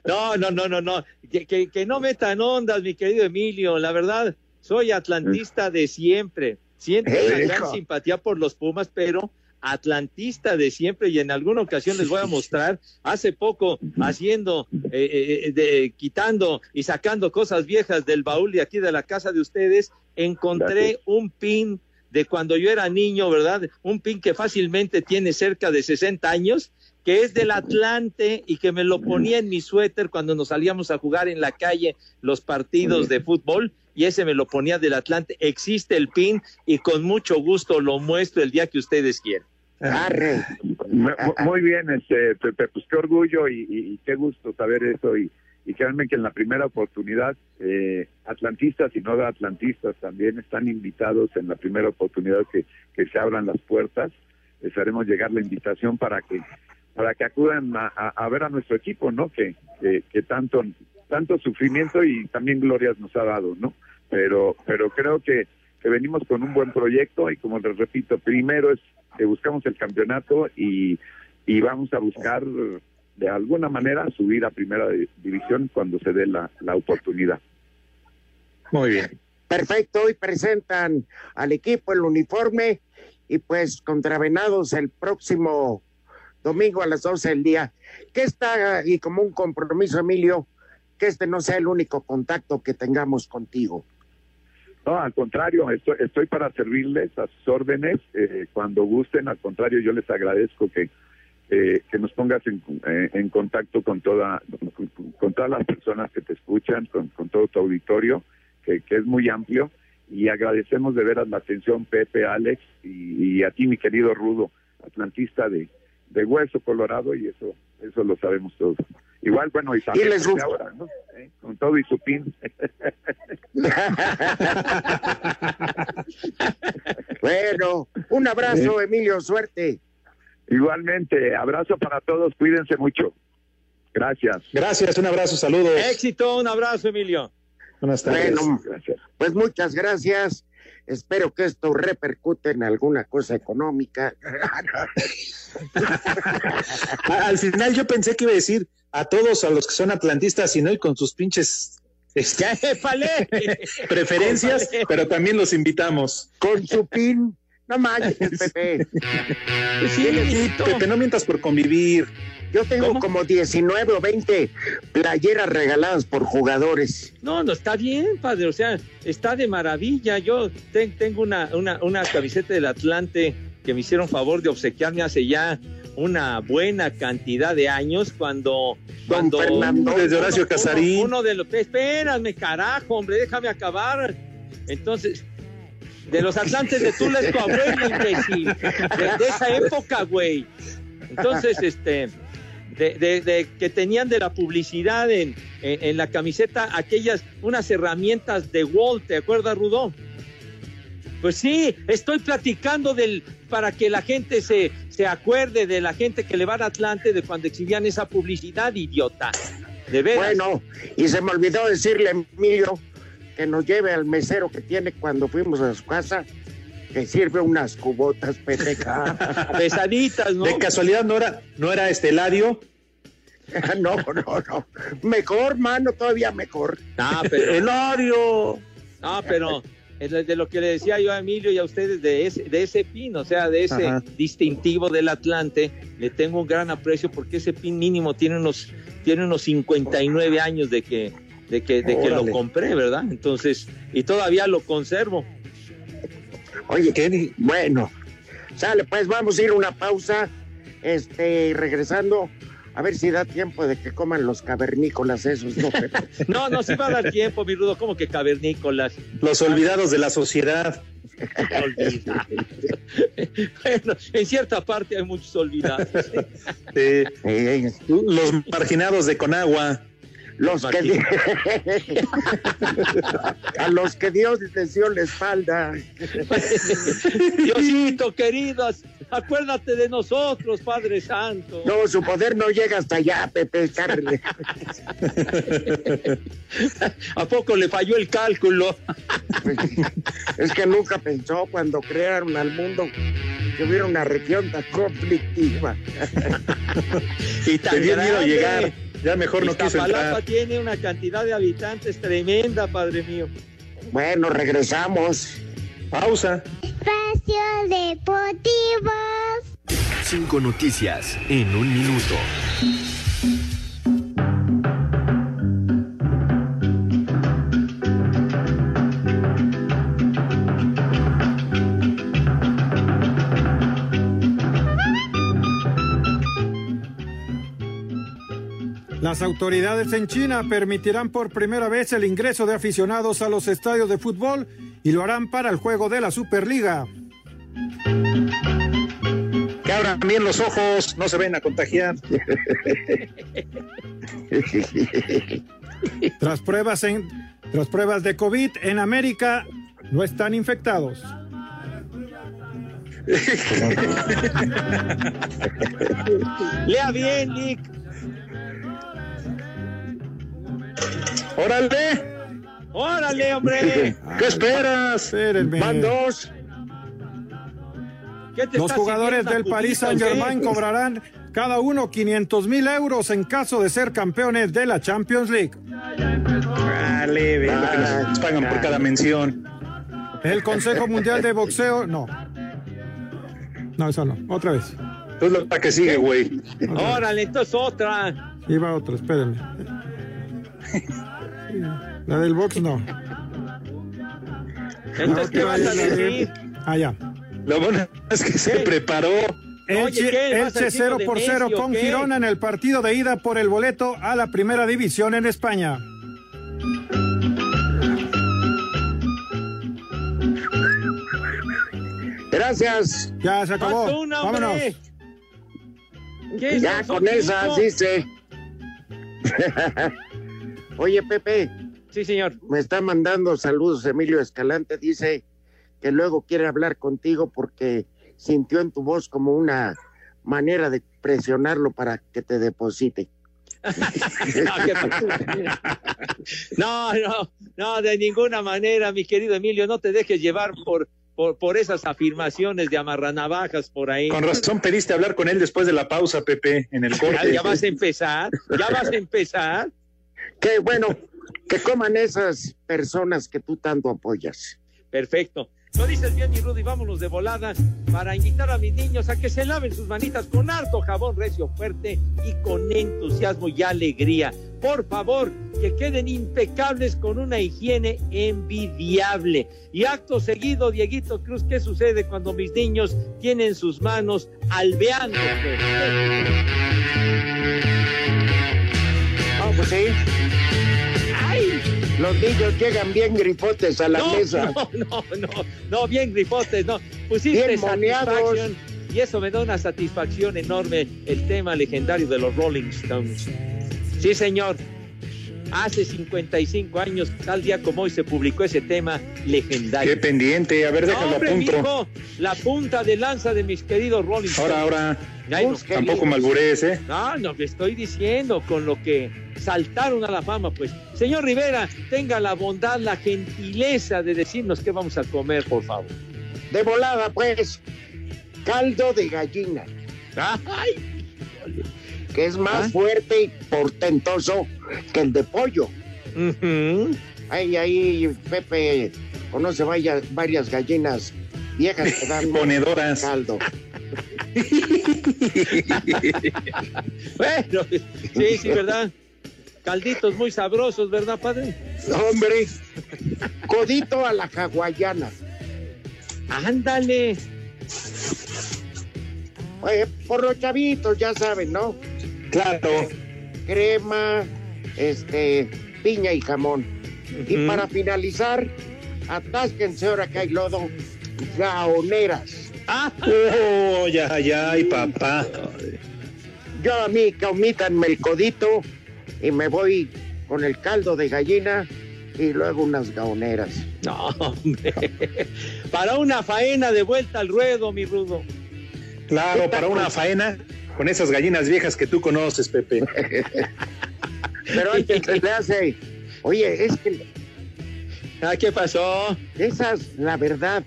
S5: no, no, no, no, no. Que, que, que no metan ondas, mi querido Emilio. La verdad, soy atlantista de siempre. Siento una gran simpatía por los Pumas, pero atlantista de siempre y en alguna ocasión les voy a mostrar hace poco haciendo eh, eh, de, quitando y sacando cosas viejas del baúl de aquí de la casa de ustedes encontré un pin de cuando yo era niño, ¿verdad? Un pin que fácilmente tiene cerca de 60 años, que es del Atlante y que me lo ponía en mi suéter cuando nos salíamos a jugar en la calle los partidos de fútbol y ese me lo ponía del Atlante. Existe el pin y con mucho gusto lo muestro el día que ustedes quieran.
S3: Arre.
S12: Mu- Muy bien, este, Pepe, pues qué orgullo y, qué gusto saber eso y, y créanme que en la primera oportunidad, eh, atlantistas y no atlantistas también están invitados en la primera oportunidad que, se abran las puertas. Les haremos llegar la invitación para que para que acudan a ver a nuestro equipo, ¿no? Que, que, que tanto tanto sufrimiento y también glorias nos ha dado, ¿no? Pero pero creo que, que venimos con un buen proyecto y como les repito, primero es que buscamos el campeonato y, y vamos a buscar de alguna manera subir a primera di- división cuando se dé la, la oportunidad.
S4: Muy bien.
S3: Perfecto, hoy presentan al equipo el uniforme y pues contra Venados el próximo domingo a las 12 del día. Que está y como un compromiso, Emilio, que este no sea el único contacto que tengamos contigo.
S12: No, al contrario, estoy, estoy para servirles a sus órdenes eh, cuando gusten. Al contrario, yo les agradezco que, eh, que nos pongas en, eh, en contacto con, toda, con, todas las personas que te escuchan, con, con todo tu auditorio, que, que es muy amplio. Y agradecemos de veras la atención, Pepe, Alex, y, y a ti, mi querido Rudo, atlantista de, de Hueso Colorado, y eso eso lo sabemos todos. Igual, bueno, y también
S3: les
S12: Pepe
S3: gusta.
S12: ahora, ¿no? Eh, Con todo y su pin.
S3: bueno, un abrazo, Emilio, suerte.
S12: Igualmente, abrazo para todos, cuídense mucho. Gracias.
S4: Gracias, un abrazo, saludos.
S5: Éxito, un abrazo, Emilio.
S4: Buenas tardes.
S3: Bueno,
S12: Gracias.
S3: pues muchas gracias. Espero que esto repercute en alguna cosa económica.
S4: Al final yo pensé que iba a decir a todos a los que son atlantistas y no y con sus pinches este, preferencias, pero también los invitamos.
S3: Con su pin. No manches, Pepe.
S5: Sí,
S4: Pepe, no mientas por convivir.
S3: Yo tengo
S5: ¿Cómo?
S3: como 19 o 20 playeras regaladas por jugadores.
S5: No, no, está bien, padre, o sea, está de maravilla. Yo te- tengo una, una, una camiseta del Atlante que me hicieron favor de obsequiarme hace ya una buena cantidad de años cuando...
S3: Don
S5: cuando
S3: Fernando.
S4: Desde Horacio
S5: uno-
S4: Casarín.
S5: Uno, de los... Espérame, carajo, hombre, déjame acabar. Entonces, de los Atlantes de Tula es tu abuelo, imbécil. De, de esa época, güey. Entonces, este... De, de- de que tenían de la publicidad en, en, la camiseta aquellas, unas herramientas de Walt, ¿te acuerdas, Rudo? Pues sí, estoy platicando del para que la gente se, se acuerde de la gente que le va al Atlante de cuando exhibían esa publicidad, idiota. De veras.
S3: Bueno, y se me olvidó decirle a Emilio que nos lleve al mesero que tiene cuando fuimos a su casa, que sirve unas cubotas, Pepe.
S5: pesaditas, ¿no?
S4: De casualidad no era, no era este Eladio.
S3: No, no, no. Mejor, mano, todavía mejor.
S5: Ah, pero.
S3: Eladio.
S5: Ah, pero de lo que le decía yo a Emilio y a ustedes de ese, de ese pin, o sea, de ese
S4: Ajá.
S5: distintivo del Atlante, le tengo un gran aprecio porque ese pin mínimo tiene unos, tiene unos 59 años de que, de que, de que lo compré, ¿verdad? Entonces, y todavía lo conservo.
S3: Oye, bueno, sale, pues vamos a ir a una pausa. Este, regresando, a ver si da tiempo de que coman los cavernícolas esos, ¿no?
S5: No, no, sí va a dar tiempo, mi rudo, como que cavernícolas.
S4: Los olvidados de la sociedad.
S5: bueno, en cierta parte hay muchos olvidados.
S4: Sí. Los marginados de Conagua.
S3: Los que a los que Dios les dio la espalda.
S5: Diosito, queridas, acuérdate de nosotros, Padre Santo.
S3: No, su poder no llega hasta allá, Pepe Carle.
S5: ¿A poco le falló el cálculo?
S3: Es que nunca pensó cuando crearon al mundo que hubiera una región tan conflictiva.
S5: Y tan
S4: Te dio miedo
S5: grande.
S4: llegar. Ya mejor no quiso entrar.
S5: tiene una cantidad de habitantes tremenda, Padre mío.
S3: Bueno, regresamos.
S4: Pausa.
S7: Espacio Deportivo.
S13: Cinco noticias en un minuto.
S14: Las autoridades en China permitirán por primera vez el ingreso de aficionados a los estadios de fútbol y lo harán para el juego de la Superliga.
S4: Que abran bien los ojos, no se ven a contagiar.
S14: Tras pruebas, en, tras pruebas de COVID en América, no están infectados.
S5: Lea bien, Nick.
S4: ¡Órale!
S5: ¡Órale, hombre!
S4: ¿Qué esperas?
S14: Espérenme.
S3: Van dos.
S5: ¿Qué te
S14: Los jugadores del Paris Saint Germain cobrarán cada uno 500 mil euros en caso de ser campeones de la Champions League.
S4: Vale, ve lo que nos pagan por cada mención.
S14: El Consejo Mundial de Boxeo, no. No, esa no. Otra vez.
S4: Es lo que sigue, güey.
S5: Órale, entonces otra.
S14: Iba otra, espérenme. La del box no.
S5: Entonces, ¿qué vas a decir?
S14: Ah, ya.
S4: Lo bueno es que se preparó.
S14: Elche,
S5: ¿qué? ¿Vas a
S14: Elche
S5: decir lo
S14: 0
S5: de
S14: por
S5: Messi
S14: 0
S5: o
S14: con
S5: qué?
S14: Girona en el partido de ida por el boleto a la primera división en España.
S3: Gracias.
S14: Ya se acabó.
S5: Una,
S14: Vámonos.
S5: hombre. ¿Qué
S3: Ya con
S5: cinco.
S3: dice. Oye, Pepe,
S5: Sí, señor.
S3: me está mandando saludos Emilio Escalante. Dice que luego quiere hablar contigo porque sintió en tu voz como una manera de presionarlo para que te deposite.
S5: No, no, no, de ninguna manera, mi querido Emilio, no te dejes llevar por, por, por esas afirmaciones de amarranavajas por ahí.
S4: Con razón pediste hablar con él después de la pausa, Pepe, en el
S5: Ya,
S4: corte.
S5: ya vas a empezar, ya vas a empezar.
S3: Que bueno, que coman esas personas que tú tanto apoyas.
S5: Perfecto. Lo dices bien, mi Rudy, vámonos de volada para invitar a mis niños a que se laven sus manitas con harto jabón recio fuerte y con entusiasmo y alegría. Por favor, que queden impecables con una higiene envidiable. Y acto seguido, Dieguito Cruz, ¿qué sucede cuando mis niños tienen sus manos alveando?
S3: Sí.
S5: ¡Ay!
S3: Los niños llegan bien grifotes a la
S5: no,
S3: mesa.
S5: No, no, no, no, bien grifotes, no. Pusiste
S3: Bien
S5: satisfacción y eso me da una satisfacción enorme el tema legendario de los Rolling Stones. Sí, señor. Hace 55 años, tal día como hoy, se publicó ese tema legendario.
S4: Qué pendiente. A ver,
S5: No,
S4: déjalo a
S5: hombre,
S4: punto.
S5: mijo, la punta de lanza de mis queridos Rolling Stones.
S4: Ahora, ahora.
S5: Ay, no,
S4: Tampoco malburees, ¿eh?
S5: no, no, que estoy diciendo con lo que saltaron a la fama, pues. Señor Rivera, tenga la bondad, la gentileza de decirnos qué vamos a comer, por favor.
S3: De volada, pues. Caldo de gallina.
S5: Ay.
S3: Que es más fuerte y portentoso que el de pollo. Ahí, ahí, Pepe conoce vaya- varias gallinas viejas que dan
S4: Ponedoras.
S3: caldo.
S5: Bueno, sí, sí, ¿verdad? Calditos muy sabrosos, ¿verdad, padre?
S3: Hombre, codito a la hawaiana.
S5: Ándale.
S3: Por los chavitos, ya saben, ¿no?
S4: Claro.
S3: Crema, este, piña y jamón. Y para finalizar, atásquense ahora que hay lodo, gaoneras.
S4: Oh, ya, ya, y papá.
S3: Yo a mí, que omítanme el codito y me voy con el caldo de gallina y luego unas gaoneras.
S5: No, hombre. Para una faena de vuelta al ruedo, mi rudo.
S4: Claro, para una faena con esas gallinas viejas que tú conoces, Pepe.
S3: Pero antes se le hace, oye, es que...
S5: Ah, ¿Qué pasó?
S3: Esas, la verdad,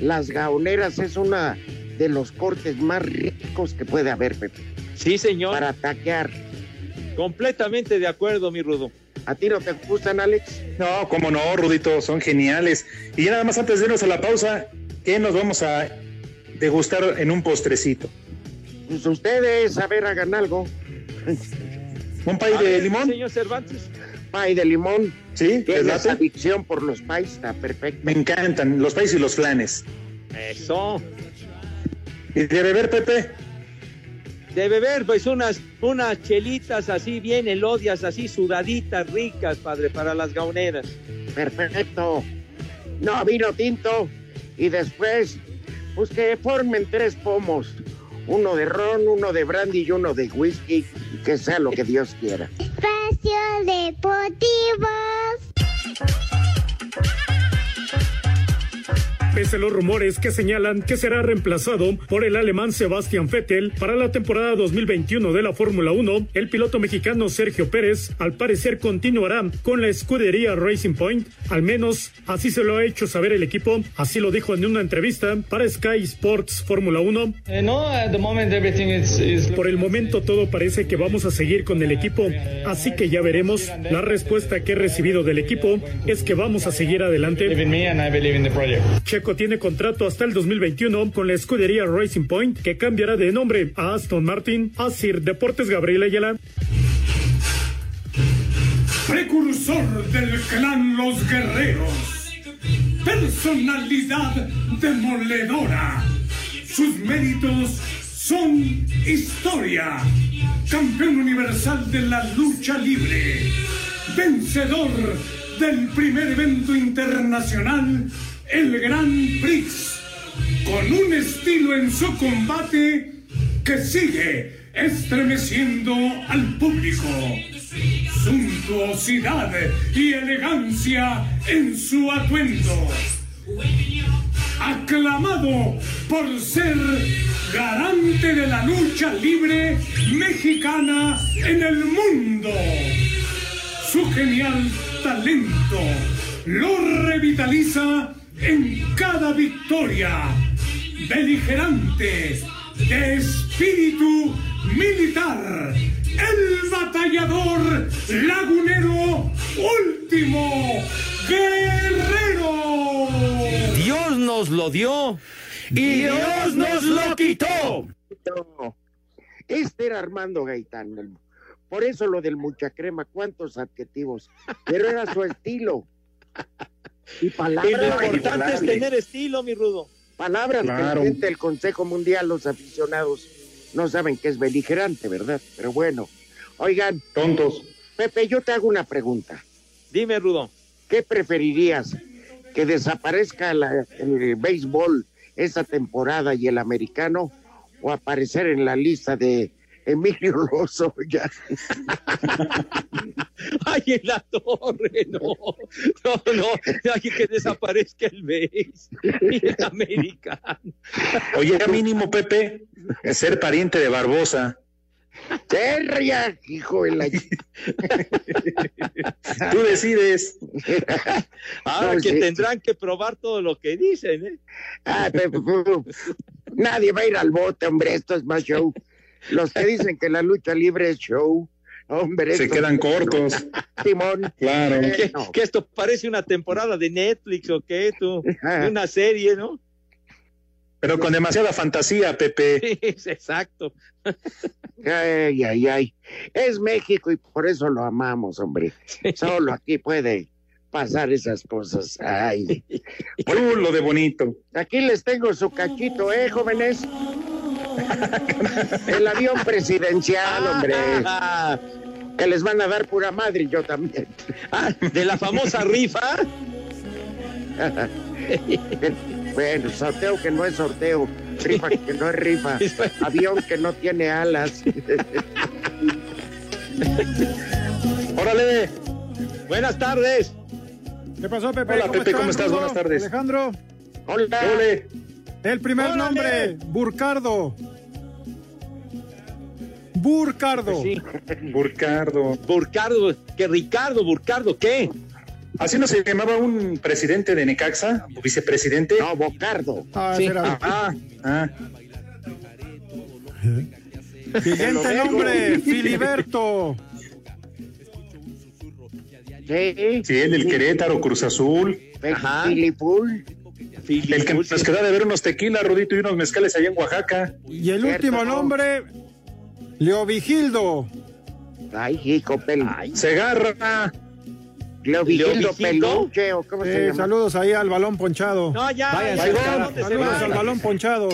S3: las gaoneras es una de los cortes más ricos que puede haber, Pepe.
S5: Sí, señor.
S3: Para taquear.
S5: Completamente de acuerdo, mi rudo.
S3: ¿A ti no te gustan, Alex?
S4: No, cómo no, Rudito, son geniales. Y ya nada más antes de irnos a la pausa, ¿qué nos vamos a degustar en un postrecito?
S3: Pues ustedes, a ver, hagan algo.
S4: ¿Un pay de limón?
S5: Señor Cervantes.
S3: Pay de limón.
S4: ¿Sí? ¿Les
S3: Tienes
S4: late?
S3: adicción por los pais, está perfecto.
S4: Me encantan los país y los flanes.
S5: Eso.
S4: ¿Y de beber, Pepe?
S5: De beber, pues unas, unas chelitas así bien elodias, así sudaditas, ricas, padre, para las gauneras.
S3: Perfecto. No, vino tinto. Y después, pues que formen tres pomos. Uno de ron, uno de brandy y uno de whisky. Que sea lo que Dios quiera.
S7: Espacio Deportivo.
S15: Pese a los rumores que señalan que será reemplazado por el alemán Sebastian Vettel para la temporada 2021 de la Fórmula 1, el piloto mexicano Sergio Pérez al parecer continuará con la escudería Racing Point, al menos así se lo ha hecho saber el equipo, así lo dijo en una entrevista para Sky Sports Fórmula 1. Por el momento todo parece que vamos a seguir con el equipo, así que ya veremos. La respuesta que he recibido del equipo es que vamos a seguir adelante. Checo tiene contrato hasta el 2021 con la escudería Racing Point, que cambiará de nombre a Aston Martin. Asir Deportes Gabriel Ayala.
S16: Precursor del clan Los Guerreros. Personalidad demoledora. Sus méritos son historia. Campeón universal de la lucha libre. Vencedor del primer evento internacional, el Grand Prix. Con un estilo en su combate que sigue estremeciendo al público. Suntuosidad y elegancia en su atuendo. Aclamado por ser garante de la lucha libre mexicana en el mundo. Su genial talento lo revitaliza en cada victoria. Beligerante, de espíritu militar, el batallador lagunero último guerrero.
S5: Dios nos lo dio y Dios nos lo quitó.
S3: Este era Armando Gaitán. Por eso lo del mucha crema, cuántos adjetivos. Pero era su estilo. Y
S5: Y
S3: palabras.
S5: lo importante es tener estilo, mi rudo.
S3: Palabras
S5: Claro.
S3: gente del Consejo Mundial, los aficionados, no saben que es beligerante, ¿verdad? Pero bueno. Oigan.
S4: Tontos.
S3: Pepe, yo te hago una pregunta.
S5: Dime, Rudo.
S3: ¿Qué preferirías? ¿Que desaparezca la- el béisbol esta temporada y el americano? ¿O aparecer en la lista de Emilio Lozoya?
S5: Ay, en la torre, no. No, no. Ay, que desaparezca el BASE y el americano.
S4: Oye, ya mínimo, Pepe, ser pariente de Barbosa.
S3: ¡Terria, hijo de la...
S4: Tú decides.
S5: Ahora
S3: No,
S5: que
S3: sí.
S5: tendrán que probar todo lo que dicen, ¿eh?
S3: Ah, Pepe, Nadie va a ir al bote, hombre, esto es más show. Los que dicen que la lucha libre es show, hombre.
S4: Se quedan cortos.
S3: Timón.
S4: Claro.
S5: ¿Qué,
S3: no.
S5: qué esto parece una temporada de Netflix o qué, tú? Una serie, ¿no?
S4: Pero con demasiada fantasía, Pepe.
S5: Sí, exacto.
S3: Ay, ay, ay. Es México y por eso lo amamos, hombre. Solo aquí puede pasar esas cosas. Ay.
S4: Chulo de bonito.
S3: Aquí les tengo su cachito, ¿eh, jóvenes? El avión presidencial, hombre. Que les van a dar pura madre y yo también.
S5: ah, de la famosa rifa.
S3: Bueno, sorteo que no es sorteo, rifa que no es rifa, avión que no tiene alas.
S4: Órale.
S5: Buenas tardes.
S14: ¿Qué pasó, Pepe?
S4: Hola, Pepe, ¿cómo estás? Buenas tardes.
S14: Alejandro,
S3: Hola.
S4: Ole.
S14: El primer
S5: Órale.
S14: nombre, Burcardo. Burcardo.
S5: Sí.
S4: Burcardo.
S5: Burcardo, que Ricardo, Burcardo, ¿qué?
S4: ¿Así no se llamaba un presidente de Necaxa? ¿O vicepresidente?
S3: No, Bocardo.
S14: Ah,
S5: Sí.
S4: Ah, ah.
S14: Siguiente nombre, Filiberto.
S3: Sí,
S4: Sí, el del Querétaro, Cruz Azul.
S5: Ajá.
S3: Filipul.
S4: El que nos queda de ver unos tequilas, Rudito, y unos mezcales allá en Oaxaca.
S14: Y el
S3: Cierto.
S14: último nombre, Leovigildo.
S3: Ay, hijo, pel...
S4: Segarra.
S3: Leovigildo
S5: Leovigildo.
S3: Peluche, o cómo se
S14: Eh,
S3: llama.
S14: saludos ahí al balón ponchado.
S5: No, ya.
S4: Vayan,
S5: ya,
S4: ahí
S5: ya,
S4: van.
S5: ¿dónde se
S14: Saludos al balón ponchado.